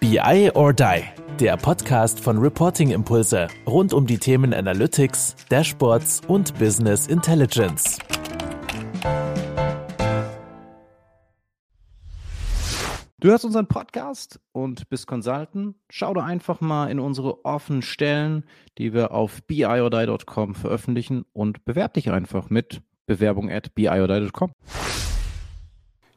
BI or Die, der Podcast von Reporting Impulse rund um die Themen Analytics, Dashboards und Business Intelligence. Du hörst unseren Podcast und bist Consultant. Schau doch einfach mal in unsere offenen Stellen, die wir auf biordie.com veröffentlichen und bewerte dich einfach mit Bewerbung at biordie.com.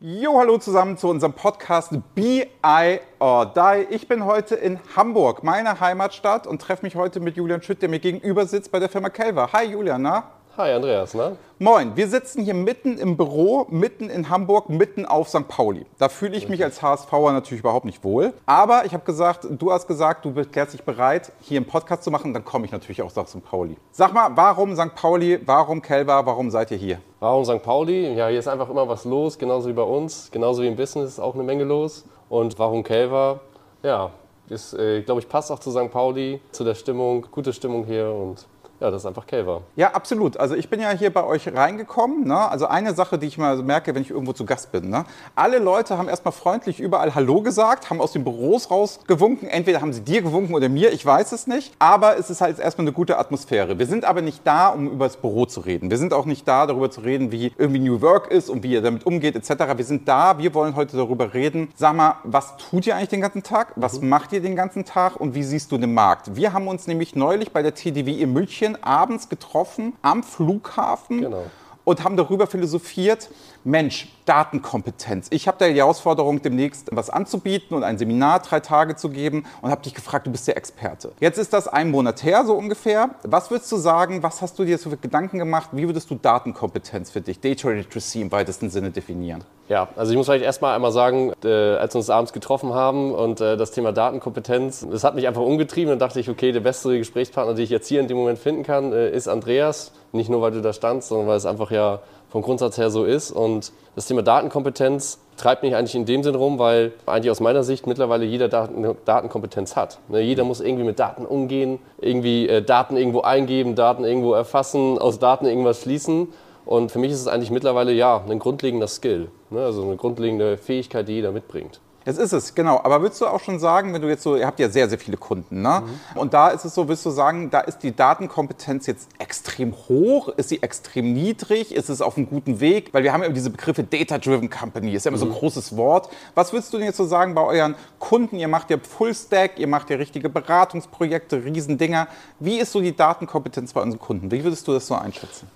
Jo, hallo zusammen zu unserem Podcast Be I or Die. Ich bin heute in Hamburg, meiner Heimatstadt, und treffe mich heute mit Julian Schütt, der mir gegenüber sitzt bei der Firma Kelver. Hi Julian, na? Hi Andreas, ne? Moin, wir sitzen hier mitten im Büro, mitten in Hamburg, mitten auf St. Pauli. Da fühle ich mich als HSVer natürlich überhaupt nicht wohl. Aber ich habe gesagt, du hast gesagt, du erklärst dich bereit, hier einen Podcast zu machen, dann komme ich natürlich auch nach St. Pauli. Sag mal, warum St. Pauli, warum Kelver, warum seid ihr hier? Warum St. Pauli? Ja, hier ist einfach immer was los, genauso wie bei uns, genauso wie im Business ist auch eine Menge los. Und warum Kelver? Ja, ist, äh, glaube ich, passt auch zu St. Pauli, zu der Stimmung, gute Stimmung hier und ja, das ist einfach Kelver. Ja, absolut. Also ich bin ja hier bei euch reingekommen. Ne? Also eine Sache, die ich mal merke, wenn ich irgendwo zu Gast bin. Ne? Alle Leute haben erstmal freundlich überall Hallo gesagt, haben aus den Büros rausgewunken. Entweder haben sie dir gewunken oder mir, ich weiß es nicht. Aber es ist halt erstmal eine gute Atmosphäre. Wir sind aber nicht da, um über das Büro zu reden. Wir sind auch nicht da, darüber zu reden, wie irgendwie New Work ist und wie ihr damit umgeht etc. Wir sind da, wir wollen heute darüber reden. Sag mal, was tut ihr eigentlich den ganzen Tag? Was mhm. macht ihr den ganzen Tag und wie siehst du den Markt? Wir haben uns nämlich neulich bei der TDW in München abends getroffen am Flughafen. Genau und haben darüber philosophiert, Mensch, Datenkompetenz. Ich habe da die Herausforderung, demnächst was anzubieten und ein Seminar drei Tage zu geben und habe dich gefragt, du bist der Experte. Jetzt ist das ein Monat her, so ungefähr. Was würdest du sagen, was hast du dir so für Gedanken gemacht? Wie würdest du Datenkompetenz für dich, Data Literacy im weitesten Sinne definieren? Ja, also ich muss vielleicht erstmal einmal sagen, äh, als wir uns abends getroffen haben und äh, das Thema Datenkompetenz, das hat mich einfach umgetrieben. Dann dachte ich, okay, der beste Gesprächspartner, den ich jetzt hier in dem Moment finden kann, äh, ist Andreas. Nicht nur, weil du da standst, sondern weil es einfach ja vom Grundsatz her so ist. Und das Thema Datenkompetenz treibt mich eigentlich in dem Sinn rum, weil eigentlich aus meiner Sicht mittlerweile jeder Daten, Datenkompetenz hat. Ne, jeder muss irgendwie mit Daten umgehen, irgendwie äh, Daten irgendwo eingeben, Daten irgendwo erfassen, aus Daten irgendwas schließen. Und für mich ist es eigentlich mittlerweile ja ein grundlegender Skill, ne, also eine grundlegende Fähigkeit, die jeder mitbringt. Das ist es, genau. Aber würdest du auch schon sagen, wenn du jetzt so, ihr habt ja sehr, sehr viele Kunden, ne? Mhm. Und da ist es so, würdest du sagen, da ist die Datenkompetenz jetzt extrem hoch? Ist sie extrem niedrig? Ist es auf einem guten Weg? Weil wir haben ja diese Begriffe Data-Driven Company, ist ja immer mhm. so ein großes Wort. Was würdest du denn jetzt so sagen bei euren Kunden? Ihr macht ja Full-Stack, ihr macht ja richtige Beratungsprojekte, Riesendinger. Wie ist so die Datenkompetenz bei unseren Kunden? Wie würdest du das so einschätzen?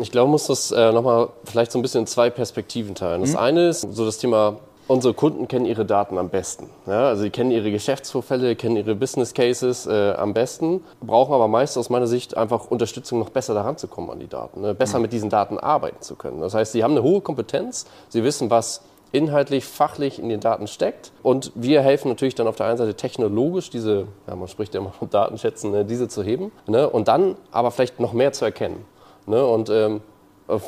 Ich glaube, man muss das äh, nochmal vielleicht so ein bisschen in zwei Perspektiven teilen. Das mhm. eine ist so das Thema Unsere Kunden kennen ihre Daten am besten. Ja, also sie kennen ihre Geschäftsvorfälle, kennen ihre Business Cases äh, am besten, brauchen aber meist aus meiner Sicht einfach Unterstützung, noch besser daran zu kommen an die Daten, ne? besser mhm. mit diesen Daten arbeiten zu können. Das heißt, sie haben eine hohe Kompetenz, sie wissen, was inhaltlich, fachlich in den Daten steckt. Und wir helfen natürlich dann auf der einen Seite technologisch, diese, ja, man spricht ja immer von Datenschätzen, ne, diese zu heben. Ne? Und dann aber vielleicht noch mehr zu erkennen. Ne? Und ähm,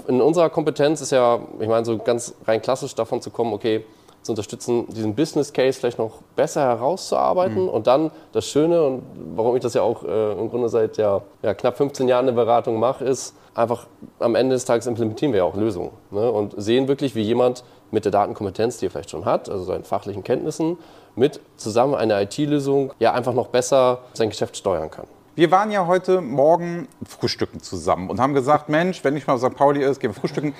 in unserer Kompetenz ist ja, ich meine, so ganz rein klassisch davon zu kommen, okay, zu unterstützen, diesen Business Case vielleicht noch besser herauszuarbeiten mhm. und dann das Schöne und warum ich das ja auch äh, im Grunde seit ja, ja, knapp 15 Jahren eine Beratung mache, ist einfach am Ende des Tages implementieren wir ja auch Lösungen ne? und sehen wirklich, wie jemand mit der Datenkompetenz, die er vielleicht schon hat, also seinen fachlichen Kenntnissen, mit zusammen einer IT-Lösung ja einfach noch besser sein Geschäft steuern kann. Wir waren ja heute Morgen frühstücken zusammen und haben gesagt, Mensch, wenn ich mal auf St. Pauli ist, gehen wir frühstücken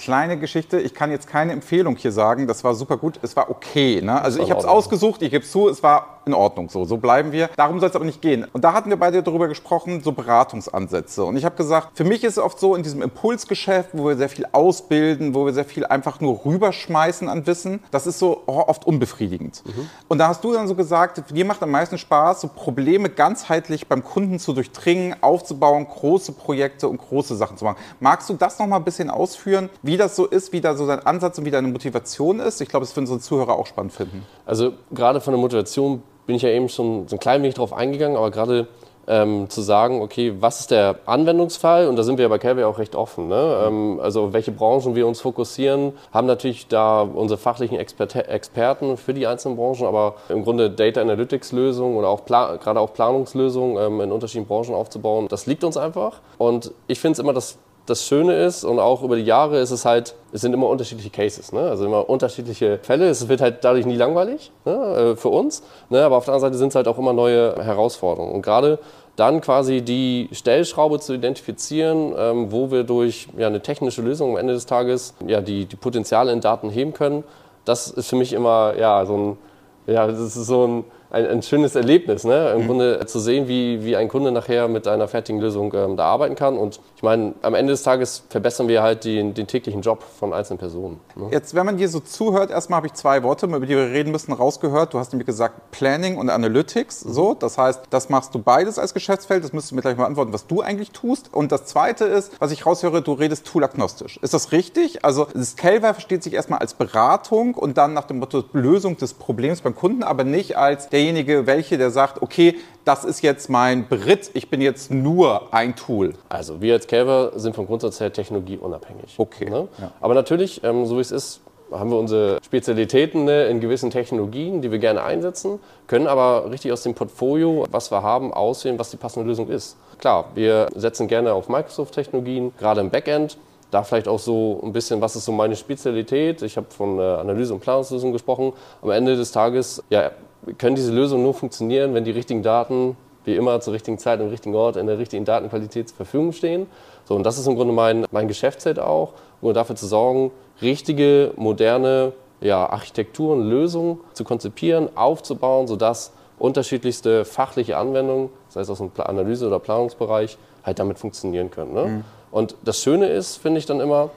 kleine Geschichte. Ich kann jetzt keine Empfehlung hier sagen. Das war super gut. Es war okay. Ne? Also ich habe es ausgesucht. Ich gebe es zu. Es war in Ordnung. So, so bleiben wir. Darum soll es aber nicht gehen. Und da hatten wir beide darüber gesprochen, so Beratungsansätze. Und ich habe gesagt, für mich ist es oft so in diesem Impulsgeschäft, wo wir sehr viel ausbilden, wo wir sehr viel einfach nur rüberschmeißen an Wissen. Das ist so oft unbefriedigend. Mhm. Und da hast du dann so gesagt, dir macht am meisten Spaß, so Probleme ganzheitlich beim Kunden zu durchdringen, aufzubauen, große Projekte und große Sachen zu machen. Magst du das noch mal ein bisschen ausführen? wie das so ist, wie da so dein Ansatz und wie deine Motivation ist. Ich glaube, das für unsere Zuhörer auch spannend finden. Also gerade von der Motivation bin ich ja eben schon so ein klein wenig drauf eingegangen, aber gerade ähm, zu sagen, okay, was ist der Anwendungsfall? Und da sind wir ja bei Calvary auch recht offen. Ne? Ähm, also welche Branchen wir uns fokussieren, haben natürlich da unsere fachlichen Exper Experten für die einzelnen Branchen, aber im Grunde Data Analytics Lösungen oder auch gerade auch Planungslösungen ähm, in unterschiedlichen Branchen aufzubauen, das liegt uns einfach. Und ich finde es immer das das Schöne ist und auch über die Jahre ist es halt, es sind immer unterschiedliche Cases, ne? also immer unterschiedliche Fälle. Es wird halt dadurch nie langweilig ne? Äh, für uns, ne? aber auf der anderen Seite sind es halt auch immer neue Herausforderungen. Und gerade dann quasi die Stellschraube zu identifizieren, ähm, wo wir durch ja, eine technische Lösung am Ende des Tages ja, die, die Potenziale in Daten heben können, das ist für mich immer ja, so ein, ja, das ist so ein ein, ein schönes Erlebnis, ne? im mhm. Grunde zu sehen, wie, wie ein Kunde nachher mit einer fertigen Lösung ähm, da arbeiten kann. Und ich meine, am Ende des Tages verbessern wir halt den, den täglichen Job von einzelnen Personen. Ne? Jetzt, wenn man dir so zuhört, erstmal habe ich zwei Worte, über die wir reden müssen, rausgehört. Du hast nämlich gesagt Planning und Analytics. Mhm. So, das heißt, das machst du beides als Geschäftsfeld. Das müsstest du mir gleich mal antworten, was du eigentlich tust. Und das Zweite ist, was ich raushöre, du redest toolagnostisch. Ist das richtig? Also Scaleware versteht sich erstmal als Beratung und dann nach dem Motto Lösung des Problems beim Kunden, aber nicht als derjenige, welche, der sagt, okay, das ist jetzt mein Brit, ich bin jetzt nur ein Tool? Also wir als Calver sind vom Grundsatz her technologieunabhängig. Okay. Ne? Ja. Aber natürlich, ähm, so wie es ist, haben wir unsere Spezialitäten ne, in gewissen Technologien, die wir gerne einsetzen, können aber richtig aus dem Portfolio, was wir haben, aussehen, was die passende Lösung ist. Klar, wir setzen gerne auf Microsoft-Technologien, gerade im Backend. Da vielleicht auch so ein bisschen, was ist so meine Spezialität? Ich habe von äh, Analyse- und Planungslösungen gesprochen. Am Ende des Tages ja, können diese Lösungen nur funktionieren, wenn die richtigen Daten, wie immer, zur richtigen Zeit, am richtigen Ort, in der richtigen Datenqualität zur Verfügung stehen. So, und das ist im Grunde mein, mein Geschäftsfeld auch, nur dafür zu sorgen, richtige, moderne ja, Architekturen, Lösungen zu konzipieren, aufzubauen, sodass unterschiedlichste fachliche Anwendungen, sei es aus dem Analyse- oder Planungsbereich, halt damit funktionieren können. Ne? Mhm. Und das Schöne ist, finde ich dann immer,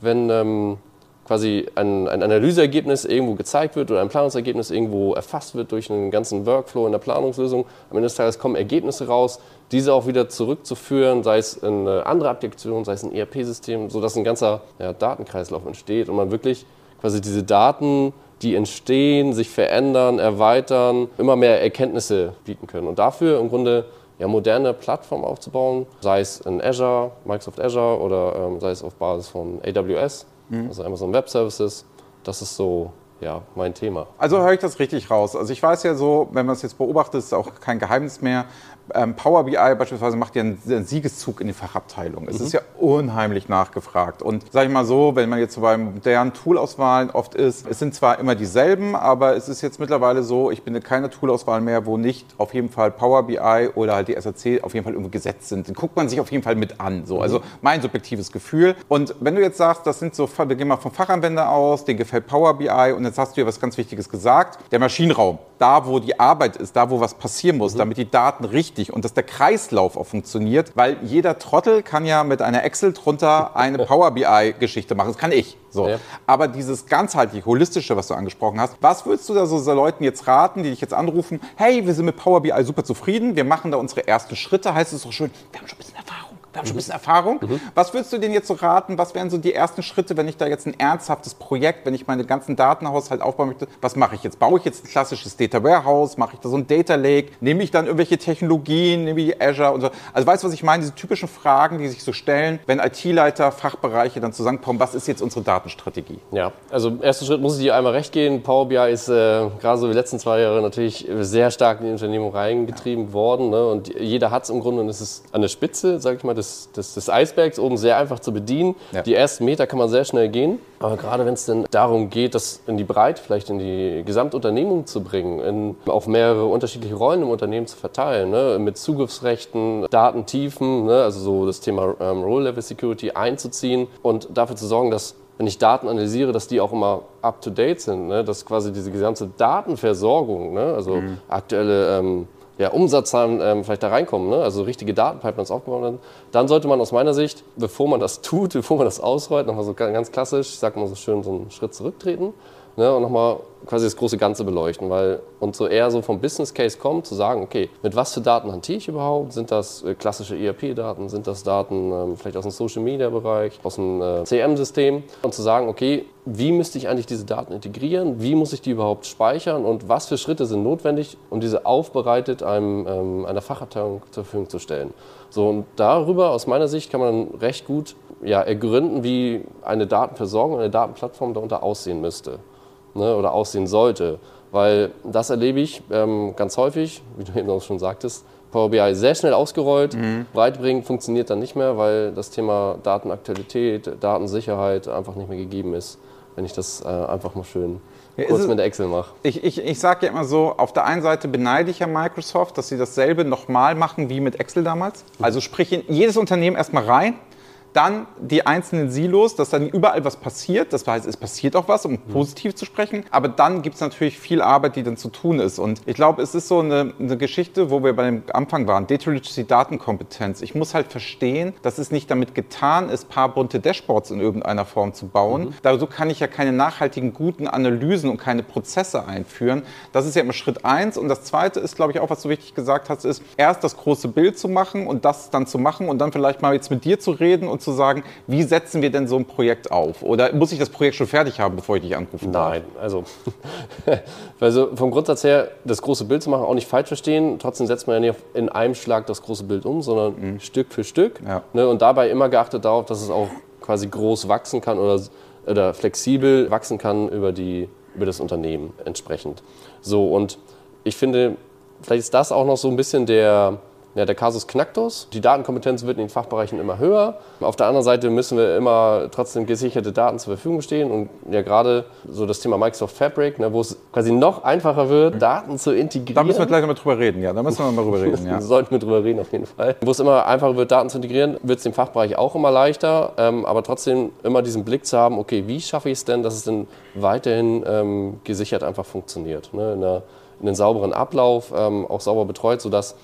wenn ähm, quasi ein, ein Analyseergebnis irgendwo gezeigt wird oder ein Planungsergebnis irgendwo erfasst wird durch einen ganzen Workflow in der Planungslösung. Am Ende des Tages kommen Ergebnisse raus, diese auch wieder zurückzuführen, sei es in eine andere Applikation, sei es ein ERP-System, sodass ein ganzer ja, Datenkreislauf entsteht und man wirklich quasi diese Daten, die entstehen, sich verändern, erweitern, immer mehr Erkenntnisse bieten können. Und dafür im Grunde ja, moderne Plattformen aufzubauen, sei es in Azure, Microsoft Azure oder ähm, sei es auf Basis von AWS mhm. also Amazon Web Services. Das ist so ja, mein Thema. Also höre ich das richtig raus. Also ich weiß ja so, wenn man es jetzt beobachtet, ist auch kein Geheimnis mehr. Ähm, Power BI beispielsweise macht ja einen, Siegeszug in die Fachabteilung. Es mhm. ist ja unheimlich nachgefragt. Und sage ich mal so, wenn man jetzt so bei modernen Toolauswahlen oft ist, es sind zwar immer dieselben, aber es ist jetzt mittlerweile so, ich bin in keiner Toolauswahl mehr, wo nicht auf jeden Fall Power BI oder halt die SAC auf jeden Fall irgendwo gesetzt sind. Den guckt man sich auf jeden Fall mit an. So. Also mein subjektives Gefühl. Und wenn du jetzt sagst, das sind so, wir gehen mal vom Fachanwender aus, den gefällt Power BI und jetzt hast du ja was ganz Wichtiges gesagt, der Maschinenraum. Da, wo die Arbeit ist, da, wo was passieren muss, mhm. damit die Daten richtig und dass der Kreislauf auch funktioniert, weil jeder Trottel kann ja mit einer Excel drunter eine Power BI-Geschichte machen. Das kann ich. So. Ja. Aber dieses ganzheitliche, holistische, was du angesprochen hast, was würdest du da so Leuten jetzt raten, die dich jetzt anrufen, hey, wir sind mit Power BI super zufrieden, wir machen da unsere ersten Schritte, heißt es doch schön, wir haben schon ein bisschen Erfahrung wir haben schon ein bisschen Erfahrung. Mhm. Was würdest du denen jetzt so raten? Was wären so die ersten Schritte, wenn ich da jetzt ein ernsthaftes Projekt, wenn ich meine ganzen Datenhaushalt aufbauen möchte? Was mache ich jetzt? Baue ich jetzt ein klassisches Data Warehouse? Mache ich da so ein Data Lake? Nehme ich dann irgendwelche Technologien, nehme ich Azure und so? Also weißt du, was ich meine? Diese typischen Fragen, die sich so stellen, wenn IT-Leiter, Fachbereiche dann zusammenkommen, was ist jetzt unsere Datenstrategie? Ja, also im ersten Schritt muss ich dir einmal recht gehen. Power BI ist äh, gerade so wie die letzten zwei Jahre natürlich sehr stark in die Unternehmung reingetrieben ja. worden. Ne? Und jeder hat es im Grunde und es ist an der Spitze, sage ich mal, des, des, des Eisbergs oben sehr einfach zu bedienen. Ja. Die ersten Meter kann man sehr schnell gehen. Aber gerade wenn es dann darum geht, das in die Breite, vielleicht in die Gesamtunternehmung zu bringen, in, auf mehrere unterschiedliche Rollen im Unternehmen zu verteilen, ne, mit Zugriffsrechten, Datentiefen, ne, also so das Thema ähm, Role-Level-Security einzuziehen und dafür zu sorgen, dass wenn ich Daten analysiere, dass die auch immer up-to-date sind, ne? dass quasi diese gesamte Datenversorgung, ne? also mhm. aktuelle ähm, ja, Umsatzzahlen ähm, vielleicht da reinkommen, ne? also richtige Datenpipelines aufgebaut werden, dann sollte man aus meiner Sicht, bevor man das tut, bevor man das ausrollt, nochmal so ganz klassisch, ich sag mal so schön, so einen Schritt zurücktreten ne? und nochmal quasi das große Ganze beleuchten, weil und so eher so vom Business Case kommt, zu sagen, okay, mit was für Daten hantiere ich überhaupt? Sind das äh, klassische ERP-Daten? Sind das Daten ähm, vielleicht aus dem Social-Media-Bereich, aus dem äh, CM-System? Und zu sagen, okay, wie müsste ich eigentlich diese Daten integrieren? Wie muss ich die überhaupt speichern? Und was für Schritte sind notwendig, um diese aufbereitet einem, ähm, einer Fachabteilung zur Verfügung zu stellen? So, und darüber, aus meiner Sicht, kann man recht gut ja, ergründen, wie eine Datenversorgung, eine Datenplattform darunter aussehen müsste ne, oder aussehen sollte. Weil das erlebe ich ähm, ganz häufig, wie du eben auch schon sagtest, Power BI sehr schnell ausgerollt. Mhm. Breitbringen funktioniert dann nicht mehr, weil das Thema Datenaktualität, Datensicherheit einfach nicht mehr gegeben ist, wenn ich das äh, einfach mal schön ja, kurz mit Excel mache. Ich, ich, ich sage ja immer so, auf der einen Seite beneide ich ja Microsoft, dass sie dasselbe nochmal machen wie mit Excel damals. Mhm. Also sprich in jedes Unternehmen erstmal rein, dann die einzelnen Silos, dass dann überall was passiert. Das heißt, es passiert auch was, um mhm. positiv zu sprechen. Aber dann gibt es natürlich viel Arbeit, die dann zu tun ist. Und ich glaube, es ist so eine, eine Geschichte, wo wir beim Anfang waren. Data Literacy, Datenkompetenz. Ich muss halt verstehen, dass es nicht damit getan ist, paar bunte Dashboards in irgendeiner Form zu bauen. Mhm. Dazu kann ich ja keine nachhaltigen, guten Analysen und keine Prozesse einführen. Das ist ja immer Schritt eins. Und das zweite ist, glaube ich, auch, was du wichtig gesagt hast, ist, erst das große Bild zu machen und das dann zu machen und dann vielleicht mal jetzt mit dir zu reden und zu sagen, wie setzen wir denn so ein Projekt auf? Oder muss ich das Projekt schon fertig haben, bevor ich dich anrufe? Nein, also, also vom Grundsatz her, das große Bild zu machen, auch nicht falsch verstehen. Trotzdem setzt man ja nicht in einem Schlag das große Bild um, sondern mhm. Stück für Stück. Ja. Ne, und dabei immer geachtet darauf, dass es auch quasi groß wachsen kann oder, oder flexibel wachsen kann über, die, über das Unternehmen entsprechend. So, und ich finde, vielleicht ist das auch noch so ein bisschen der, ja, der Kasus Knacktus. Die Datenkompetenz wird in den Fachbereichen immer höher. Auf der anderen Seite müssen wir immer trotzdem gesicherte Daten zur Verfügung stehen. Und ja, gerade so das Thema Microsoft Fabric, ne, wo es quasi noch einfacher wird, Daten zu integrieren. Da müssen wir gleich mal drüber reden, ja. Da müssen wir mal drüber reden, ja. Sollten wir drüber reden, auf jeden Fall. Wo es immer einfacher wird, Daten zu integrieren, wird es dem Fachbereich auch immer leichter. Ähm, aber trotzdem immer diesen Blick zu haben, okay, wie schaffe ich es denn, dass es denn weiterhin ähm, gesichert einfach funktioniert. Ne? In, einer, in einem sauberen Ablauf, ähm, auch sauber betreut, sodass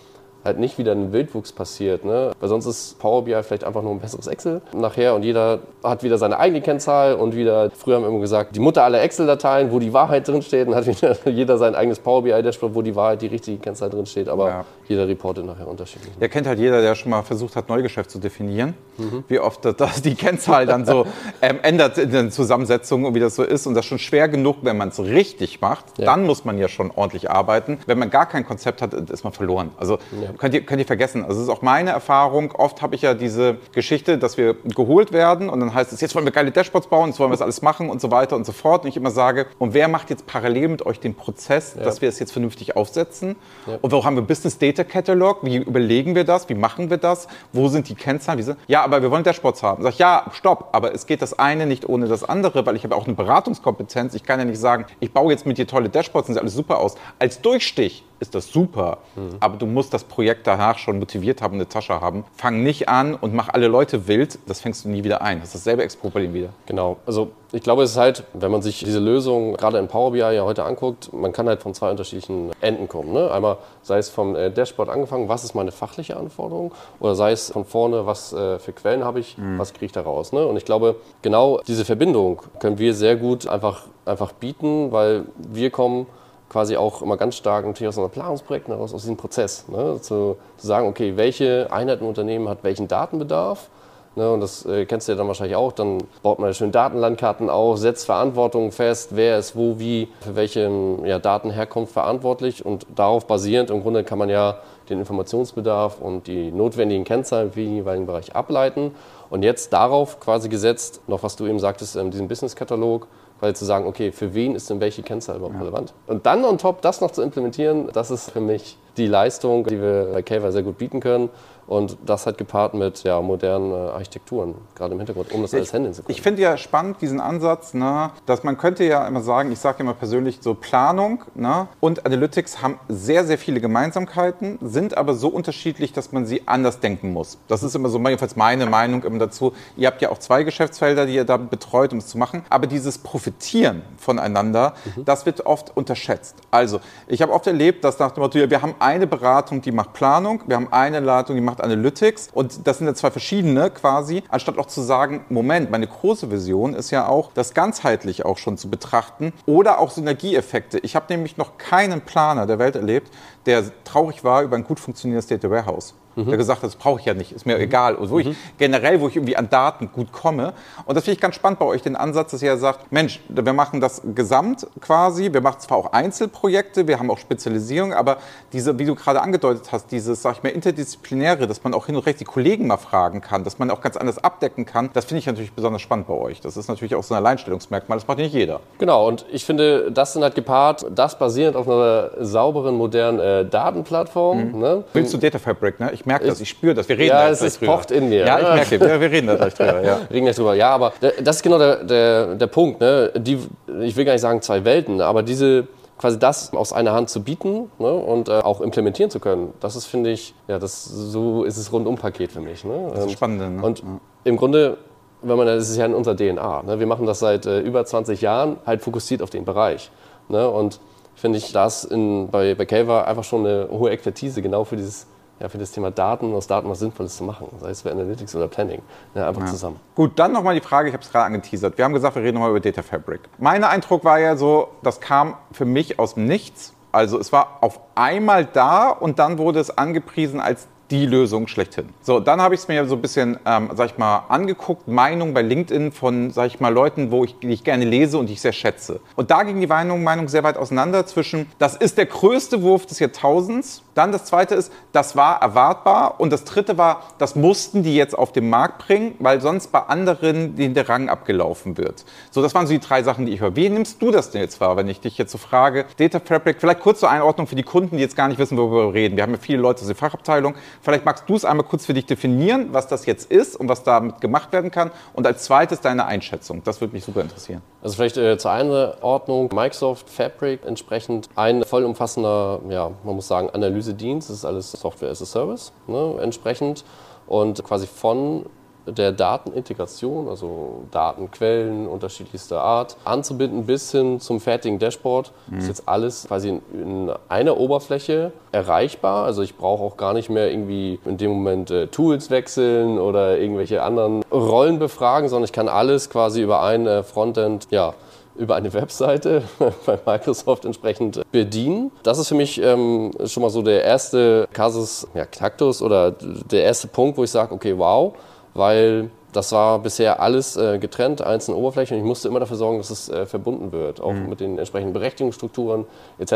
halt nicht wieder ein Wildwuchs passiert. Ne? Weil sonst ist Power BI vielleicht einfach nur ein besseres Excel nachher und jeder hat wieder seine eigene Kennzahl und wieder, früher haben wir immer gesagt, die Mutter aller Excel-Dateien, wo die Wahrheit drinsteht, und hat wieder jeder sein eigenes Power BI-Dashboard, wo die Wahrheit, die richtige Kennzahl drinsteht, aber ja. jeder reportet nachher unterschiedlich. Der kennt halt jeder, der schon mal versucht hat, Neugeschäft zu definieren, mhm. wie oft das die Kennzahl dann so ähm, ändert in der Zusammensetzung und wie das so ist und das ist schon schwer genug, wenn man es richtig macht, ja. dann muss man ja schon ordentlich arbeiten. Wenn man gar kein Konzept hat, ist man verloren. Also ja könnt ihr, könnt ihr vergessen. Also es ist auch meine Erfahrung. Oft habe ich ja diese Geschichte, dass wir geholt werden und dann heißt es, jetzt wollen wir geile Dashboards bauen, jetzt wollen wir das alles machen und so weiter und so fort. Und ich immer sage, und wer macht jetzt parallel mit euch den Prozess, ja. dass wir es jetzt vernünftig aufsetzen? Ja. Und wo haben wir Business Data Catalog? Wie überlegen wir das? Wie machen wir das? Wo sind die Kennzahlen? Sind, ja, aber wir wollen Dashboards haben. Sag ich, ja, stopp, aber es geht das eine nicht ohne das andere, weil ich habe auch eine Beratungskompetenz. Ich kann ja nicht sagen, ich baue jetzt mit dir tolle Dashboards und sieht alles super aus. Als Durchstich ist das super, mhm. aber du musst das Projekt danach schon motiviert haben, eine Tasche haben. Fang nicht an und mach alle Leute wild, das fängst du nie wieder ein. Das ist dasselbe Expo-Problem wieder. Genau, also ich glaube, es ist halt, wenn man sich diese Lösung gerade in Power BI ja heute anguckt, man kann halt von zwei unterschiedlichen Enden kommen. Ne? Einmal sei es vom äh, Dashboard angefangen, was ist meine fachliche Anforderung, oder sei es von vorne, was äh, für Quellen habe ich, mhm. was kriege ich da raus. Ne? Und ich glaube, genau diese Verbindung können wir sehr gut einfach, einfach bieten, weil wir kommen quasi auch immer ganz stark natürlich aus unseren Planungsprojekten heraus, aus diesem Prozess. Ne? Zu, zu, sagen, okay, welche Einheit im Unternehmen hat welchen Datenbedarf. Ne? Und das äh, kennst du ja dann wahrscheinlich auch. Dann baut man schön Datenlandkarten auf, setzt Verantwortung fest, wer ist wo, wie, für welche ja, Datenherkunft verantwortlich. Und darauf basierend im Grunde kann man ja den Informationsbedarf und die notwendigen Kennzahlen für den jeweiligen Bereich ableiten. Und jetzt darauf quasi gesetzt, noch was du eben sagtest, in diesem Business-Katalog, weil zu sagen, okay, für wen ist denn welche Kennzahl überhaupt ja. relevant? Und dann on top das noch zu implementieren, das ist für mich die Leistung, die wir bei Caver sehr gut bieten können. Und das hat gepaart mit ja, modernen äh, Architekturen, gerade im Hintergrund, um das alles handeln zu können. Ich finde ja spannend diesen Ansatz, ne, dass man könnte ja immer sagen, ich sage immer persönlich, so Planung ne, und Analytics haben sehr, sehr viele Gemeinsamkeiten, sind aber so unterschiedlich, dass man sie anders denken muss. Das ist immer so jedenfalls meine Meinung immer dazu. Ihr habt ja auch zwei Geschäftsfelder, die ihr da betreut, um es zu machen. Aber dieses Profitieren voneinander, mhm. das wird oft unterschätzt. Also, ich habe oft erlebt, dass nach dem Motto, wir haben eine Beratung, die macht Planung, wir haben eine Leitung, die macht Analytics und das sind ja zwei verschiedene quasi, anstatt auch zu sagen, Moment, meine große Vision ist ja auch, das ganzheitlich auch schon zu betrachten oder auch Synergieeffekte. Ich habe nämlich noch keinen Planer der Welt erlebt, der traurig war über ein gut funktionierendes Data Warehouse. Mhm. der gesagt hat, das brauche ich ja nicht, ist mir mhm. egal. Und wo ich generell, wo ich irgendwie an Daten gut komme. Und das finde ich ganz spannend bei euch, den Ansatz, dass ihr sagt, Mensch, wir machen das gesamt quasi, wir machen zwar auch Einzelprojekte, wir haben auch Spezialisierung, aber diese, wie du gerade angedeutet hast, dieses, sag ich mal, interdisziplinäre, dass man auch hin und rechts die Kollegen mal fragen kann, dass man auch ganz anders abdecken kann, das finde ich natürlich besonders spannend bei euch. Das ist natürlich auch so ein Alleinstellungsmerkmal, das macht nicht jeder. Genau, und ich finde, das sind halt gepaart, das basierend auf einer sauberen, modernen äh, Datenplattform. Mhm. Ne? Willst du Data Fabric, ne? Ich merke das, ich spüre das, wir reden ja, da es ist pocht in mir. Ja, ich merke, wir, wir reden da gleich drüber. Ja. reden gleich drüber, ja, aber das ist genau der, der, der Punkt. Ne? Die, ich will gar nicht sagen zwei Welten, aber diese quasi das aus einer Hand zu bieten ne, und äh, auch implementieren zu können, das ist, finde ich, ja, das, so ist es Rundum-Paket für mich. Ne? Das ist spannend. Ne? Und ja. im Grunde, wenn man, das ist ja in unserer DNA. Ne? Wir machen das seit äh, über 20 Jahren, halt fokussiert auf den Bereich. Ne? Und finde ich das in, bei, bei Caver einfach schon eine hohe Expertise, genau für dieses ja, für das Thema Daten, aus Daten was Sinnvolles zu machen, sei es für Analytics oder Planning, ja, einfach ja. zusammen. Gut, dann nochmal die Frage, ich habe es gerade angeteasert. Wir haben gesagt, wir reden nochmal über Data Fabric. Mein Eindruck war ja so, das kam für mich aus dem Nichts. Also es war auf einmal da und dann wurde es angepriesen als die Lösung schlechthin. So, dann habe ich es mir so ein bisschen, ähm, sag ich mal, angeguckt, Meinung bei LinkedIn von, sag ich mal, Leuten, wo ich, die ich gerne lese und die ich sehr schätze. Und da ging die Meinung, Meinung sehr weit auseinander zwischen, das ist der größte Wurf des Jahrtausends, dann das zweite ist, das war erwartbar und das dritte war, das mussten die jetzt auf den Markt bringen, weil sonst bei anderen den der Rang abgelaufen wird. So, das waren so die drei Sachen, die ich höre. Wie nimmst du das denn jetzt wahr, wenn ich dich jetzt so frage? Data Fabric, vielleicht kurz zur Einordnung für die Kunden, die jetzt gar nicht wissen, worüber wir reden. Wir haben ja viele Leute aus der Fachabteilung. Vielleicht magst du es einmal kurz für dich definieren, was das jetzt ist und was damit gemacht werden kann. Und als zweites deine Einschätzung. Das würde mich super interessieren. Also vielleicht äh, zur Einordnung. Microsoft Fabric entsprechend ein vollumfassender, ja, man muss sagen, Analysedienst. Das ist alles Software as a Service ne, entsprechend. Und quasi von der Datenintegration, also Datenquellen unterschiedlichster Art, anzubinden bis hin zum fertigen Dashboard. Mhm. ist jetzt alles quasi in, in, einer Oberfläche erreichbar. Also ich brauche auch gar nicht mehr irgendwie in dem Moment äh, Tools wechseln oder irgendwelche anderen Rollen befragen, sondern ich kann alles quasi über ein äh, Frontend, ja, über eine Webseite bei Microsoft entsprechend bedienen. Das ist für mich ähm, schon mal so der erste Casus ja, Cactus oder der erste Punkt, wo ich sage, okay, wow, weil das war bisher alles äh, getrennt, einzelne Oberflächen. Und ich musste immer dafür sorgen, dass es äh, verbunden wird, auch mhm. mit den entsprechenden Berechtigungsstrukturen etc.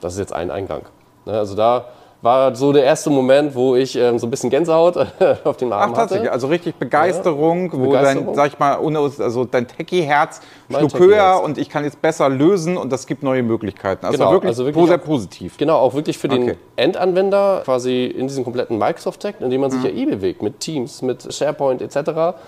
Das ist jetzt ein Eingang. Ne, also da war so der erste Moment, wo ich ähm, so ein bisschen Gänsehaut auf dem Arm Ach, tatsächlich, hatte. also richtig Begeisterung, ja, wo Begeisterung. dein, sag ich mal, also dein Techie-Herz schlug höher und ich kann jetzt besser lösen und das gibt neue Möglichkeiten. Also, genau, wirklich, also wirklich sehr positiv. Genau, auch wirklich für den okay. Endanwender quasi in diesem kompletten Microsoft-Tag, in dem man sich mhm. ja eh bewegt, mit Teams, mit SharePoint etc.,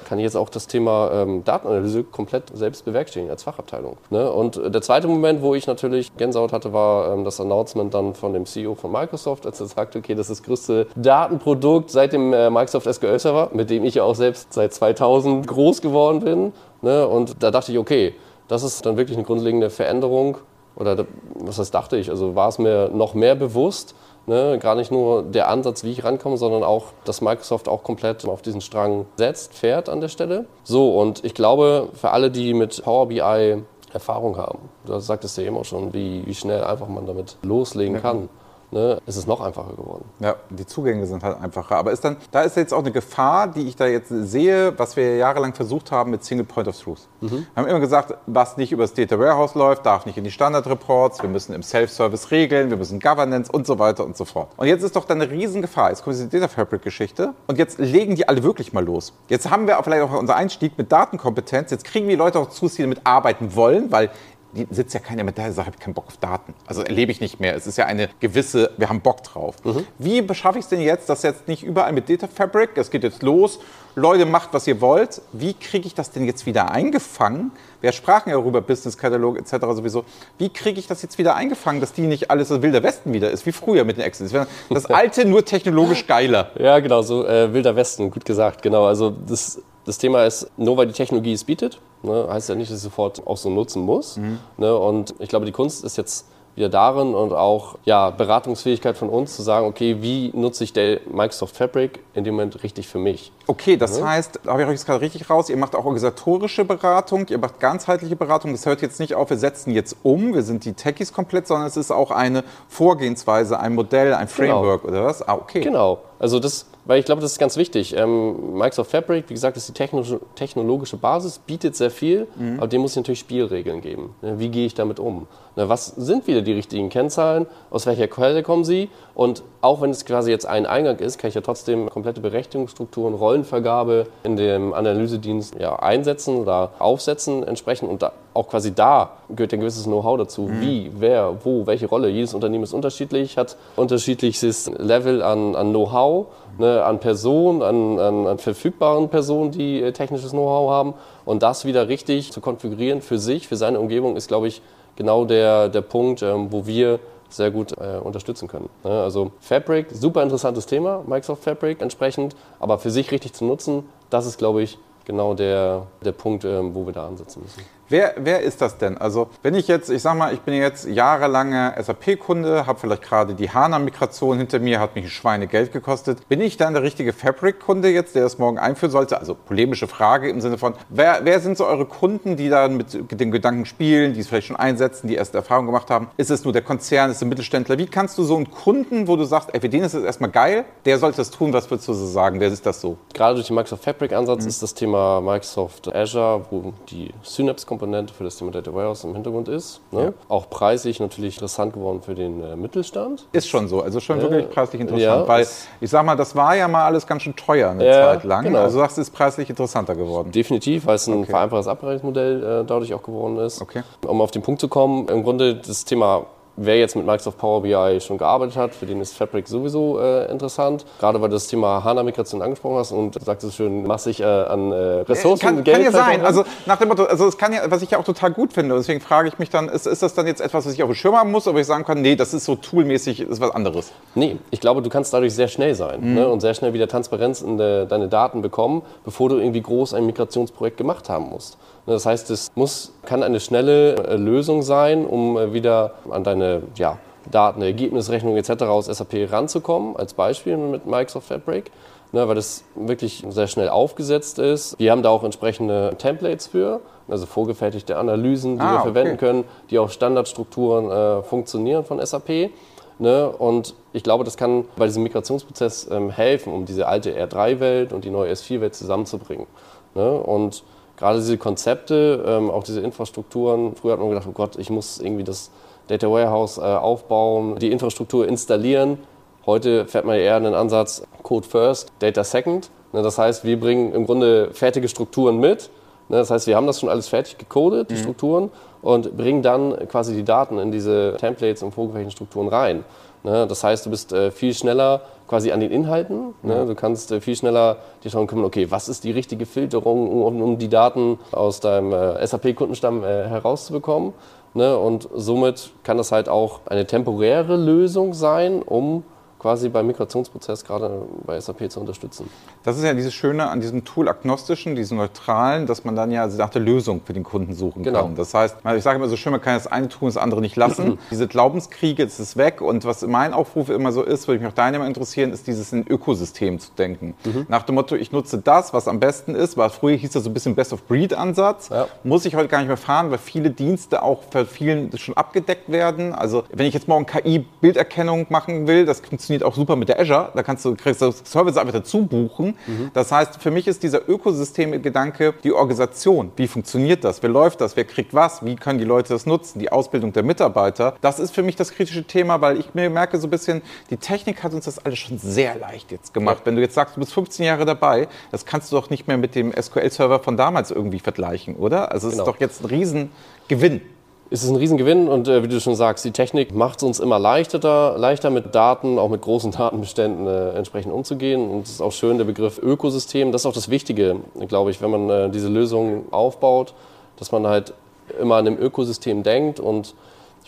kann ich jetzt auch das Thema ähm, Datenanalyse komplett selbst bewerkstelligen als Fachabteilung. Ne? Und der zweite Moment, wo ich natürlich Gänsehaut hatte, war ähm, das Announcement dann von dem CEO von Microsoft, als er sagt, okay, das ist das größte Datenprodukt seit dem äh, Microsoft SQL Server, mit dem ich ja auch selbst seit 2000 groß geworden bin. Ne? Und da dachte ich, okay, das ist dann wirklich eine grundlegende Veränderung. Oder was heißt dachte ich? Also war es mir noch mehr bewusst, Ne, gar nicht nur der Ansatz, wie ich rankomme, sondern auch, dass Microsoft auch komplett auf diesen Strang setzt, fährt an der Stelle. So, und ich glaube, für alle, die mit Power BI Erfahrung haben, da sagtest du ja eben auch schon, wie, wie schnell einfach man damit loslegen kann ne, ist es noch einfacher geworden. Ja, die Zugänge sind halt einfacher. Aber ist dann, da ist jetzt auch eine Gefahr, die ich da jetzt sehe, was wir jahrelang versucht haben mit Single Point of Truth. Mhm. Wir haben immer gesagt, was nicht über das Data Warehouse läuft, darf nicht in die Standard-Reports, wir müssen im Self-Service regeln, wir müssen Governance und so weiter und so fort. Und jetzt ist doch da eine Riesengefahr. Jetzt kommt diese Data Fabric-Geschichte und jetzt legen die alle wirklich mal los. Jetzt haben wir vielleicht auch unser Einstieg mit Datenkompetenz. Jetzt kriegen die Leute auch zu, die damit arbeiten wollen, weil sitzt ja keiner mit der Sache, ich habe keinen Bock auf Daten. Also erlebe ich nicht mehr. Es ist ja eine gewisse, wir haben Bock drauf. Mhm. Wie beschaffe ich es denn jetzt, dass jetzt nicht überall mit Data Fabric, es geht jetzt los, Leute, macht, was ihr wollt. Wie kriege ich das denn jetzt wieder eingefangen? Wir sprachen ja darüber, Business Katalog etc. sowieso. Wie kriege ich das jetzt wieder eingefangen, dass die nicht alles das Wilder Westen wieder ist, wie früher mit den Excels? Das alte nur technologisch geiler. Ja, genau, so äh, Wilder Westen, gut gesagt, genau. Also das das Thema ist, nur weil die Technologie es bietet, ne, heißt ja nicht, dass ich sofort auch so nutzen muss. Mhm. Ne, und ich glaube, die Kunst ist jetzt wieder darin und auch ja, Beratungsfähigkeit von uns zu sagen, okay, wie nutze ich der Microsoft Fabric in dem Moment richtig für mich? Okay, das ja. heißt, habe ich euch jetzt gerade richtig raus, ihr macht auch organisatorische Beratung, ihr macht ganzheitliche Beratung. Das hört jetzt nicht auf, wir setzen jetzt um, wir sind die Techies komplett, sondern es ist auch eine Vorgehensweise, ein Modell, ein genau. Framework genau. oder was? Ah, okay. Genau. Also das weil ich glaube, das ist ganz wichtig. Ähm, Microsoft Fabric, wie gesagt, ist die technologische Basis, bietet sehr viel, mhm. aber dem muss ich natürlich Spielregeln geben. Ne, wie gehe ich damit um? Ne, was sind wieder die richtigen Kennzahlen? Aus welcher Quelle kommen sie? Und auch wenn es quasi jetzt ein Eingang ist, kann ich ja trotzdem komplette Berechtigungsstrukturen, Rollenvergabe in dem Analysedienst ja, einsetzen oder aufsetzen entsprechend. Und da, auch quasi da gehört ein gewisses Know-how dazu. Mhm. Wie, wer, wo, welche Rolle. Jedes Unternehmen ist unterschiedlich, hat unterschiedliches Level an, an Know-how ne, an Personen, an, an, an, verfügbaren Personen, die äh, technisches Know-how haben. Und das wieder richtig zu konfigurieren für sich, für seine Umgebung, ist, glaube ich, genau der, der Punkt, ähm, wo wir sehr gut äh, unterstützen können. Ne? Also Fabric, super interessantes Thema, Microsoft Fabric entsprechend, aber für sich richtig zu nutzen, das ist, glaube ich, genau der, der Punkt, ähm, wo wir da ansetzen müssen. Wer, wer ist das denn? Also wenn ich jetzt, ich sag mal, ich bin jetzt jahrelanger SAP-Kunde, habe vielleicht gerade die HANA-Migration hinter mir, hat mich ein Schweinegeld gekostet. Bin ich dann der richtige Fabric-Kunde jetzt, der das morgen einführen sollte? Also polemische Frage im Sinne von, wer, wer sind so eure Kunden, die da mit den Gedanken spielen, die es vielleicht schon einsetzen, die erste Erfahrungen gemacht haben? Ist es nur der Konzern, ist es der Mittelständler? Wie kannst du so einen Kunden, wo du sagst, ey, für den ist es erstmal geil, der sollte das tun, was würdest du so sagen? Wer ist das so? Gerade durch den Microsoft Fabric-Ansatz mhm. ist das Thema Microsoft Azure, wo die Synapse-Komponente Komponente für das Thema Data Warehouse im Hintergrund ist. Ne? Ja. Auch preislich natürlich interessant geworden für den äh, Mittelstand. Ist schon so, also schon äh, wirklich preislich interessant, ja, weil ich sag mal, das war ja mal alles ganz schön teuer eine ja, Zeit lang. Genau. Also du sagst, es ist preislich interessanter geworden. Definitiv, weil es ein okay. vereinfachtes Abrechnungsmodell äh, dadurch auch geworden ist. Okay. Um auf den Punkt zu kommen, im Grunde das Thema Wer jetzt mit Microsoft Power BI schon gearbeitet hat, für den ist Fabric sowieso äh, interessant. Gerade weil du das Thema HANA-Migration angesprochen hast und sagst es schön massig äh, an äh, Ressourcen, kann, Geld. Kann ja sein. Also nach dem Motto, also es kann ja, was ich ja auch total gut finde. Deswegen frage ich mich dann, ist, ist das dann jetzt etwas, was ich auf dem Schirm haben muss, oder ich sagen kann, nee, das ist so toolmäßig, ist was anderes? Nee, ich glaube, du kannst dadurch sehr schnell sein mhm. ne? und sehr schnell wieder Transparenz in de, deine Daten bekommen, bevor du irgendwie groß ein Migrationsprojekt gemacht haben musst. Das heißt, es muss, kann eine schnelle äh, Lösung sein, um äh, wieder an deine ja, Daten, Ergebnisrechnung etc. aus SAP ranzukommen, als Beispiel mit Microsoft Fabric, ne, weil das wirklich sehr schnell aufgesetzt ist. Wir haben da auch entsprechende Templates für, also vorgefertigte Analysen, die ah, wir okay. verwenden können, die auch Standardstrukturen äh, funktionieren von SAP. Ne? Und ich glaube, das kann bei diesem Migrationsprozess ähm, helfen, um diese alte R3-Welt und die neue S4-Welt zusammenzubringen. Ne? Und gerade diese Konzepte, ähm, auch diese Infrastrukturen, früher hat man gedacht, oh Gott, ich muss irgendwie das Data Warehouse äh, aufbauen, die Infrastruktur installieren. Heute fährt man eher einen Ansatz Code First, Data Second. Ne, das heißt, wir bringen im Grunde fertige Strukturen mit. Ne, das heißt, wir haben das schon alles fertig gecodet, die mhm. Strukturen, und bringen dann quasi die Daten in diese Templates und vorgefertigten Strukturen rein. Ne, das heißt, du bist äh, viel schneller quasi an den Inhalten. Du kannst äh, viel schneller dich darum kümmern, okay, was ist die richtige Filterung, um, die Daten aus deinem äh, SAP-Kundenstamm herauszubekommen. Ne? Und somit kann das halt auch eine temporäre Lösung sein, um quasi beim Migrationsprozess gerade bei SAP zu unterstützen. Das ist ja dieses Schöne an diesem Tool agnostischen, diesem neutralen, dass man dann ja nach der Lösung für den Kunden suchen genau. kann. Das heißt, ich sage immer so schön, man kann das eine tun, das andere nicht lassen. Diese Glaubenskriege, das ist weg. Und was mein Aufruf immer so ist, würde mich auch deine interessieren, ist dieses in Ökosystem zu denken. Mhm. Nach dem Motto, ich nutze das, was am besten ist, weil früher hieß das so ein bisschen Best-of-Breed-Ansatz. Ja. Muss ich heute gar nicht mehr fahren, weil viele Dienste auch für vielen schon abgedeckt werden. Also wenn ich jetzt morgen KI-Bilderkennung machen will, das funktioniert funktioniert auch super mit der Azure. Da kannst du, kriegst du Service einfach dazu buchen. Mhm. Das heißt, für mich ist dieser Ökosystem-Gedanke die Organisation. Wie funktioniert das? Wer läuft das? Wer kriegt was? Wie können die Leute das nutzen? Die Ausbildung der Mitarbeiter. Das ist für mich das kritische Thema, weil ich mir merke so ein bisschen, die Technik hat uns das alles schon sehr leicht jetzt gemacht. Ja. Wenn du jetzt sagst, du bist 15 Jahre dabei, das kannst du doch nicht mehr mit dem SQL-Server von damals irgendwie vergleichen, oder? Also es genau. ist doch jetzt ein Riesengewinn ist es ein Riesengewinn und äh, wie du schon sagst, die Technik macht es uns immer leichter, leichter mit Daten, auch mit großen Datenbeständen äh, entsprechend umzugehen. Und es ist auch schön der Begriff Ökosystem. Das ist auch das Wichtige, glaube ich, wenn man äh, diese Lösung aufbaut, dass man halt immer an dem Ökosystem denkt und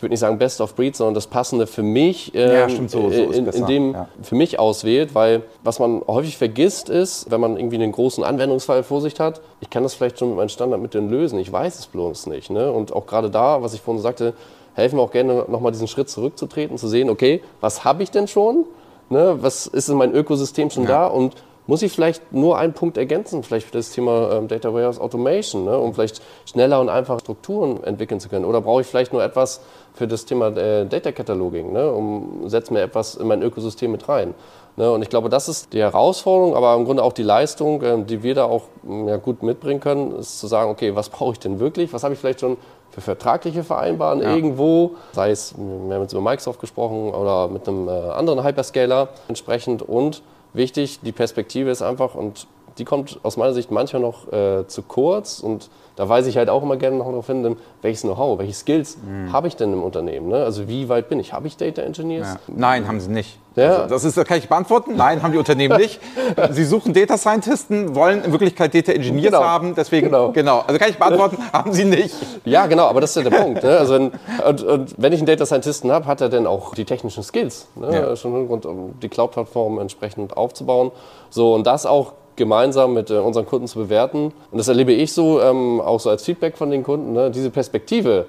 würde nicht sagen Best of Breed, sondern das Passende für mich ähm, ja, stimmt, so, so in, in, dem ja. für mich auswählt, weil was man häufig vergisst ist, wenn man irgendwie einen großen Anwendungsfall vor sich hat, ich kann das vielleicht schon mit meinen Standardmitteln lösen, ich weiß es bloß nicht. Ne? Und auch gerade da, was ich vorhin sagte, helfen wir auch gerne nochmal diesen Schritt zurückzutreten, zu sehen, okay, was habe ich denn schon? Ne, was ist in meinem Ökosystem schon ja. da? Und muss ich vielleicht nur einen Punkt ergänzen, vielleicht für das Thema ähm, Data Warehouse Automation, ne, um vielleicht schneller und einfacher Strukturen entwickeln zu können? Oder brauche ich vielleicht nur etwas für das Thema äh, Data Cataloging, ne, um setze mir etwas in mein Ökosystem mit rein? Ne, und ich glaube, das ist die Herausforderung, aber im Grunde auch die Leistung, äh, die wir da auch ja, gut mitbringen können, ist zu sagen, okay, was brauche ich denn wirklich? Was habe ich vielleicht schon für vertragliche Vereinbarungen ja. irgendwo, sei es, wir haben jetzt über Microsoft gesprochen oder mit einem äh, anderen Hyperscaler entsprechend und wichtig, die Perspektive ist einfach, und die kommt aus meiner Sicht manchmal noch äh, zu kurz und da weise ich halt auch immer gerne noch darauf hin, welches Know-how, welche Skills mhm. habe ich denn im Unternehmen? Ne? Also wie weit bin ich? Habe ich Data Engineers? Ja. Nein, haben sie nicht. Ja. Also das ist, das kann ich beantworten. Nein, haben die Unternehmen nicht. Sie suchen Data Scientisten, wollen in Wirklichkeit Data Engineers genau. haben. Deswegen, genau. genau. Also kann ich beantworten, haben sie nicht. Ja, genau, aber das ist ja der Punkt. Ne? Also, und, und, wenn ich einen Data Scientisten habe, hat er dann auch die technischen Skills. Ne? Ja. Schon rund um die Cloud-Plattform entsprechend aufzubauen. So, und das auch gemeinsam mit äh, unseren Kunden zu bewerten. Und das erlebe ich so, ähm, auch so als Feedback von den Kunden, ne? diese Perspektive.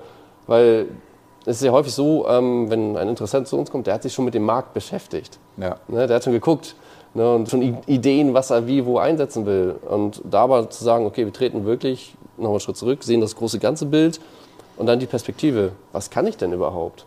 Weil es ist ja häufig so, ähm, wenn ein Interessent zu uns kommt, der hat sich schon mit dem Markt beschäftigt. Ja. Ne? Der hat schon geguckt ne? und schon Ideen, was er wie wo einsetzen will. Und dabei zu sagen, okay, wir treten wirklich nochmal einen Schritt zurück, sehen das große ganze Bild und dann die Perspektive. Was kann ich denn überhaupt?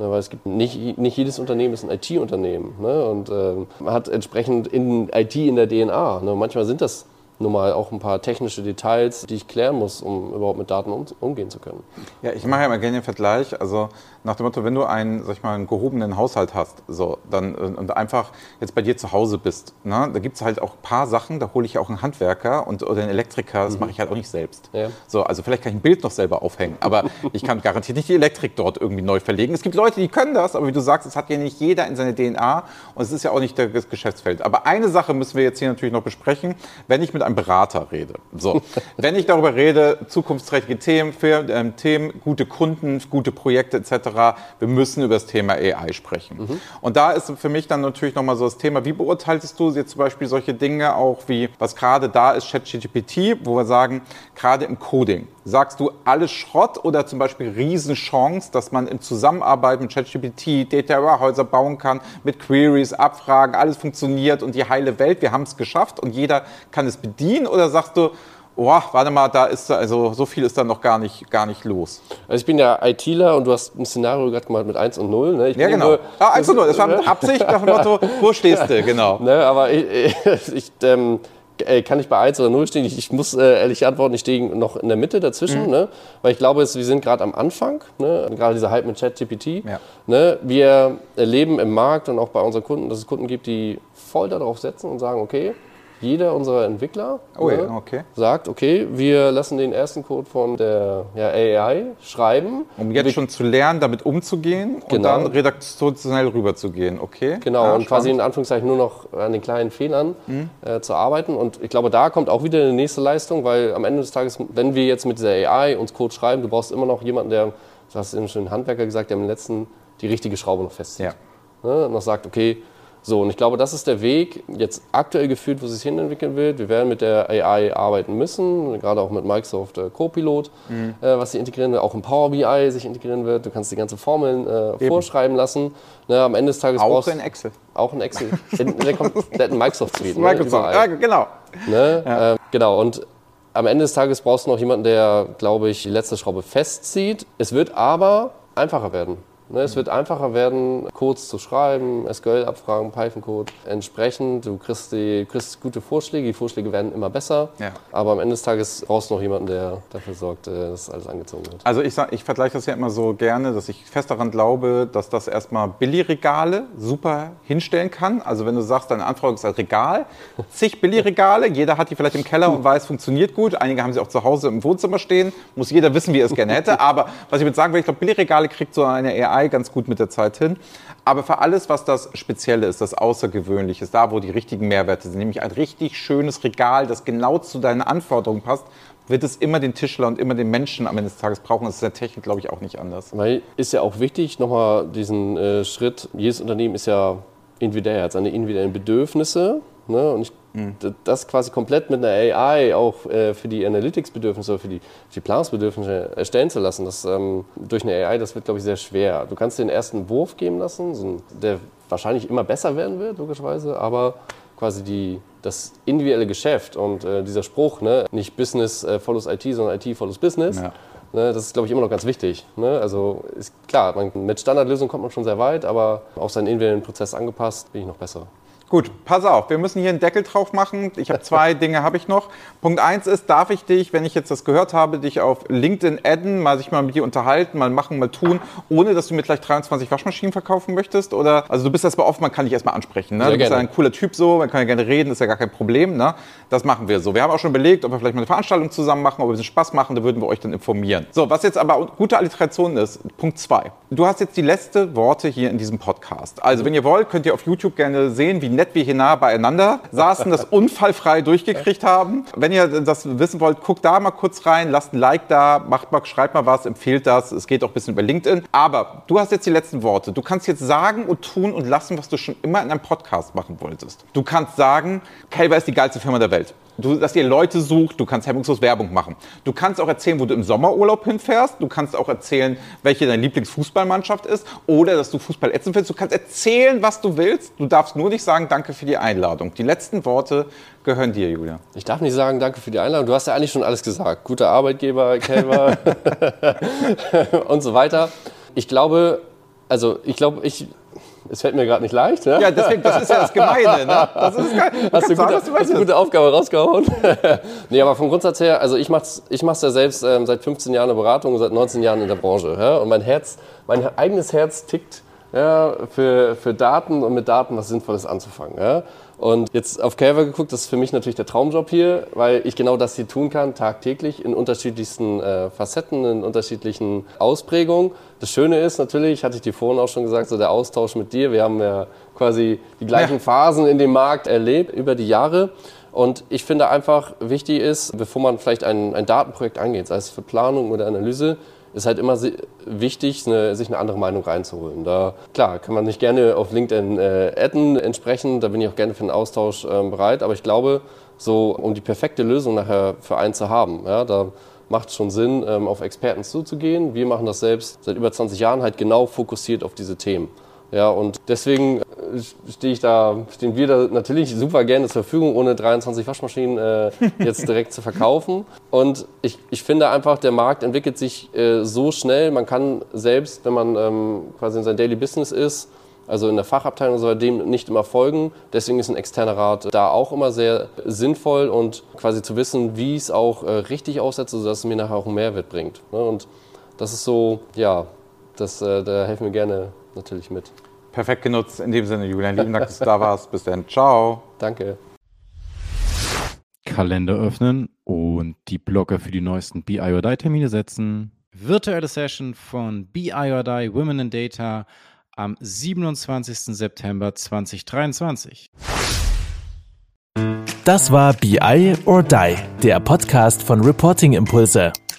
Ne, weil es gibt nicht, nicht jedes Unternehmen ist ein IT-Unternehmen ne, und man hat entsprechend in IT in der DNA. Ne, manchmal sind das nur mal auch ein paar technische Details, die ich klären muss, um überhaupt mit Daten um, umgehen zu können. Ja, ich mache ja immer gerne den Vergleich. Also nach dem Motto, wenn du einen, sag ich mal, einen gehobenen Haushalt hast, so, dann und einfach jetzt bei dir zu Hause bist, ne, da gibt es halt auch ein paar Sachen, da hole ich auch einen Handwerker und, oder einen Elektriker, das mhm. mache ich halt auch nicht selbst. Ja. So, also vielleicht kann ich ein Bild noch selber aufhängen, aber ich kann garantiert nicht die Elektrik dort irgendwie neu verlegen. Es gibt Leute, die können das, aber wie du sagst, es hat ja nicht jeder in seine DNA und es ist ja auch nicht das Geschäftsfeld. Aber eine Sache müssen wir jetzt hier natürlich noch besprechen, wenn ich mit einem Berater rede. So, wenn ich darüber rede, zukunftsträchtige Themen, für, ähm, Themen, gute Kunden, gute Projekte etc., wir müssen über das Thema AI sprechen. Mhm. Und da ist für mich dann natürlich nochmal so das Thema, wie beurteilst du jetzt zum Beispiel solche Dinge auch wie, was gerade da ist, ChatGPT, wo wir sagen, gerade im Coding, sagst du alles Schrott oder zum Beispiel Riesenchance, dass man in Zusammenarbeit mit ChatGPT Data Warehäuser bauen kann, mit Queries, Abfragen, alles funktioniert und die heile Welt, wir haben es geschafft und jeder kann es bedienen? Oder sagst du, oh, warte mal, da ist also so viel ist da noch gar nicht, gar nicht los. Also ich bin ja ITler und du hast ein Szenario gerade gemacht mit 1 und 0. Ne? ja, genau. Nur, ah, 1 und 0, das war mit Absicht nach dem Motto, wo stehst du, genau. Ne, aber ich, ich ähm, äh, kann ich bei 1 oder 0 stehen? Ich, ich muss äh, ehrlich antworten, ich stehe noch in der Mitte dazwischen, mhm. ne? weil ich glaube, es, wir sind gerade am Anfang, ne? gerade dieser Hype mit ChatGPT. Ja. Ne? Wir erleben im Markt und auch bei unseren Kunden, dass es Kunden gibt, die voll darauf setzen und sagen, okay, jeder unserer Entwickler oh, ne, okay. sagt, okay, wir lassen den ersten Code von der ja, AI schreiben. Um jetzt wir, schon zu lernen, damit umzugehen genau. und dann redaktionell rüberzugehen, okay? Genau, ja, und quasi in Anführungszeichen nur noch an den kleinen Fehlern mhm. äh, zu arbeiten. Und ich glaube, da kommt auch wieder eine nächste Leistung, weil am Ende des Tages, wenn wir jetzt mit dieser AI uns Code schreiben, du brauchst immer noch jemanden, der, du hast eben schon Handwerker gesagt, der am letzten die richtige Schraube noch festzieht. Ja. Ne, noch sagt, okay, so, und ich glaube, das ist der Weg, jetzt aktuell gefühlt, wo es sich hinentwickeln wird. Wir werden mit der AI arbeiten müssen, gerade auch mit Microsoft äh, Copilot, mhm. äh, was sie integrieren wird, auch im Power BI sich integrieren wird. Du kannst die ganzen Formeln äh, vorschreiben lassen. Ne, am Ende des Tages auch in Excel. Auch in Excel. in, in der kompletten Microsoft-Suite. Ne, Microsoft, ja, genau. Ne? Ja. Ähm, genau, und am Ende des Tages brauchst du noch jemanden, der, glaube ich, die letzte Schraube festzieht. Es wird aber einfacher werden. Ne, es wird einfacher werden, Codes zu schreiben, SQL-Abfragen, Python-Code. Entsprechend, du kriegst, die, kriegst gute Vorschläge, die Vorschläge werden immer besser. Ja. Aber am Ende des Tages brauchst du noch jemanden, der dafür sorgt, äh, dass alles angezogen wird. Also ich, ich vergleiche das ja immer so gerne, dass ich fest daran glaube, dass das erstmal Billigregale super hinstellen kann. Also wenn du sagst, deine Anfrage ist ein Regal, zig Billigregale, jeder hat die vielleicht im Keller und weiß, funktioniert gut. Einige haben sie auch zu Hause im Wohnzimmer stehen. Muss jeder wissen, wie er es gerne hätte. Aber was ich mit sagen will, ich glaube, Billigregale kriegt so eine AI AI ganz gut mit der Zeit hin. Aber für alles, was das Spezielle ist, das Außergewöhnliche ist, da wo die richtigen Mehrwerte sind, nämlich ein richtig schönes Regal, das genau zu deinen Anforderungen passt, wird es immer den Tischler und immer den Menschen am Ende des Tages brauchen. Das ist der Technik, glaube ich, auch nicht anders. Weil ist ja auch wichtig, nochmal diesen äh, Schritt, jedes Unternehmen ist ja individuell, hat seine individuellen Bedürfnisse. Ne? Und ich Mhm. Das quasi komplett mit einer AI auch äh, für die Analytics-Bedürfnisse oder für die, die Planungsbedürfnisse erstellen zu lassen, das, ähm, durch eine AI, das wird, glaube ich, sehr schwer. Du kannst dir den ersten Wurf geben lassen, so ein, der wahrscheinlich immer besser werden wird, logischerweise, aber quasi die, das individuelle Geschäft und äh, dieser Spruch, ne, nicht Business äh, follows IT, sondern IT follows Business, ja. ne, das ist, glaube ich, immer noch ganz wichtig. Ne? Also ist klar, man, mit Standardlösungen kommt man schon sehr weit, aber auf seinen individuellen Prozess angepasst bin ich noch besser. Gut, pass auf, wir müssen hier einen Deckel drauf machen. Ich habe zwei Dinge habe ich noch. Punkt eins ist, darf ich dich, wenn ich jetzt das gehört habe, dich auf LinkedIn adden, mal sich mal mit dir unterhalten, mal machen, mal tun, ohne dass du mir gleich 23 Waschmaschinen verkaufen möchtest? Oder also du bist erstmal offen, man kann dich erstmal ansprechen. Ne? du bist ja ein cooler Typ so, man kann ja gerne reden, ist ja gar kein Problem. Ne? Das machen wir so. Wir haben auch schon überlegt, ob wir vielleicht mal eine Veranstaltung zusammen machen, ob wir ein bisschen Spaß machen, da würden wir euch dann informieren. So, was jetzt aber gute Alliteration ist, Punkt zwei. Du hast jetzt die letzte Worte hier in diesem Podcast. Also, wenn ihr wollt, könnt ihr auf YouTube gerne sehen, wie nett wir hier nah beieinander saßen, das unfallfrei durchgekriegt haben. Wenn ihr das wissen wollt, guckt da mal kurz rein, lasst ein Like da, macht mal, schreibt mal was, empfehlt das. Es geht auch ein bisschen über LinkedIn. Aber du hast jetzt die letzten Worte. Du kannst jetzt sagen und tun und lassen, was du schon immer in einem Podcast machen wolltest. Du kannst sagen, Kelber ist die geilste Firma der Welt du, dass ihr Leute sucht, du kannst hemmungslos Werbung machen. Du kannst auch erzählen, wo du im Sommerurlaub hinfährst. Du kannst auch erzählen, welche deine Lieblingsfußballmannschaft ist oder dass du Fußball ätzend findest. Du kannst erzählen, was du willst. Du darfst nur nicht sagen, danke für die Einladung. Die letzten Worte gehören dir, Julia. Ich darf nicht sagen, danke für die Einladung. Du hast ja eigentlich schon alles gesagt. Guter Arbeitgeber, Kälber und so weiter. Ich glaube, also ich glaube, ich es fällt mir gerade nicht leicht. Ne? Ja, deswegen, das ist ja das Gemeine. Ne? Das ist geil. Du hast, du sagen, gute, hast du eine gute Aufgabe rausgehauen. nee, aber vom Grundsatz her, also ich mache es ich mach's ja selbst ähm, seit 15 Jahren in der Beratung und seit 19 Jahren in der Branche. Ja? Und mein Herz, mein eigenes Herz tickt ja, für, für Daten und mit Daten was Sinnvolles anzufangen. Ja? Und jetzt auf Canva geguckt, das ist für mich natürlich der Traumjob hier, weil ich genau das hier tun kann, tagtäglich in unterschiedlichsten äh, Facetten, in unterschiedlichen Ausprägungen. Das Schöne ist natürlich, hatte ich dir vorhin auch schon gesagt, so der Austausch mit dir. Wir haben ja quasi die gleichen ja. Phasen in dem Markt erlebt über die Jahre. Und ich finde einfach wichtig ist, bevor man vielleicht ein, ein Datenprojekt angeht, sei es für Planung oder Analyse, ist halt immer wichtig, eine, sich eine andere Meinung reinzuholen. Da, klar, kann man nicht gerne auf LinkedIn äh, adden entsprechend, da bin ich auch gerne für einen Austausch äh, bereit, aber ich glaube, so um die perfekte Lösung nachher für einen zu haben, ja, da macht es schon Sinn, ähm, auf Experten zuzugehen. Wir machen das selbst seit über 20 Jahren halt genau fokussiert auf diese Themen. Ja, und deswegen stehe ich da, stehen wir da natürlich super gerne zur Verfügung, ohne 23 Waschmaschinen äh, jetzt direkt zu verkaufen. Und ich, ich finde einfach, der Markt entwickelt sich äh, so schnell, man kann selbst, wenn man ähm, quasi in sein Daily Business ist, also in der Fachabteilung soll dem nicht immer folgen. Deswegen ist ein externer Rat da auch immer sehr sinnvoll und quasi zu wissen, wie es auch äh, richtig aussetzt, sodass es mir nachher auch einen Mehrwert bringt. Ne? Und das ist so, ja, das, äh, da helfen wir gerne natürlich mit. Perfekt genutzt. In dem Sinne, Julian, lieben Dank, dass du da warst. Bis dann. Ciao. Danke. Kalender öffnen und die Blocker für die neuesten BIODI-Termine setzen. Virtuelle Session von BIODI Women in Data am 27. September 2023. Das war BI or Die, der Podcast von Reporting Impulse.